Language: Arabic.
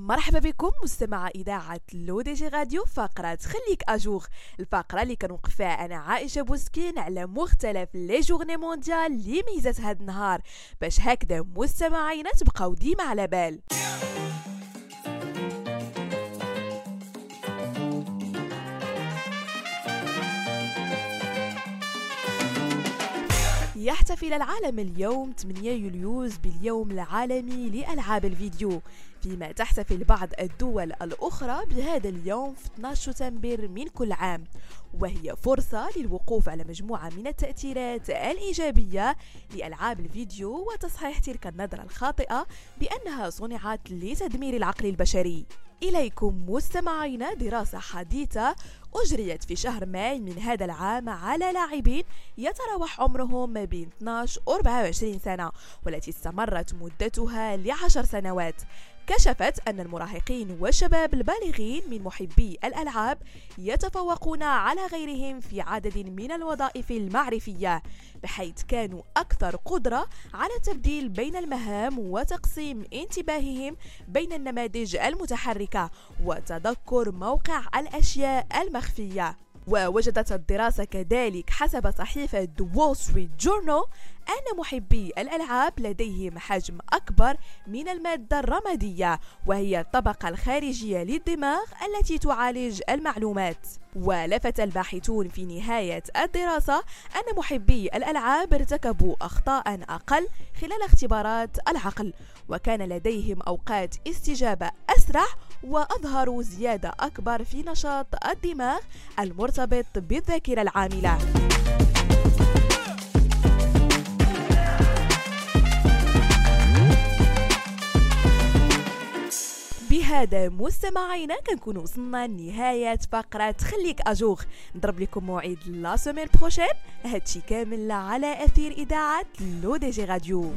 مرحبا بكم مستمعي إذاعة L'ODJ Radio فقرة خليك à jour. الفقرة اللي كنوقف فيها أنا عائشة بوسكين على مختلف les journées mondiales اللي ميزات هذا النهار. باش هكذا مستمعينا تبقاو ديما على بال. يحتفل العالم اليوم 8 يوليوز باليوم العالمي لألعاب الفيديو فيما تحتفل بعض الدول الأخرى بهذا اليوم في 12 سبتمبر من كل عام. وهي فرصة للوقوف على مجموعة من التأثيرات الإيجابية لألعاب الفيديو وتصحيح تلك النظرة الخاطئة بأنها صنعت لتدمير العقل البشري. إليكم مستمعينا دراسة حديثة أجريت في شهر ماي من هذا العام على لاعبين يتراوح عمرهم ما بين 12 و 24 سنة والتي استمرت مدتها لعشر سنوات. كشفت أن المراهقين والشباب البالغين من محبي الألعاب يتفوقون على غيرهم في عدد من الوظائف المعرفية بحيث كانوا أكثر قدرة على التبديل بين المهام وتقسيم انتباههم بين النماذج المتحركة وتذكر موقع الأشياء المخفية. ووجدت الدراسة كذلك حسب صحيفة The Wall Street Journal أن محبي الألعاب لديهم حجم أكبر من المادة الرمادية وهي الطبقة الخارجية للدماغ التي تعالج المعلومات. ولفت الباحثون في نهاية الدراسة أن محبي الألعاب ارتكبوا أخطاء أقل خلال اختبارات العقل وكان لديهم أوقات استجابة أسرع وأظهروا زيادة أكبر في نشاط الدماغ المرتبط بالذاكرة العاملة. بهذا مستمعينا كنكون وصلنا لنهاية فقرة خليك à jour. نضرب لكم موعد la semaine prochaine. هادشي كامل على أثير إذاعة L'ODJ Radio.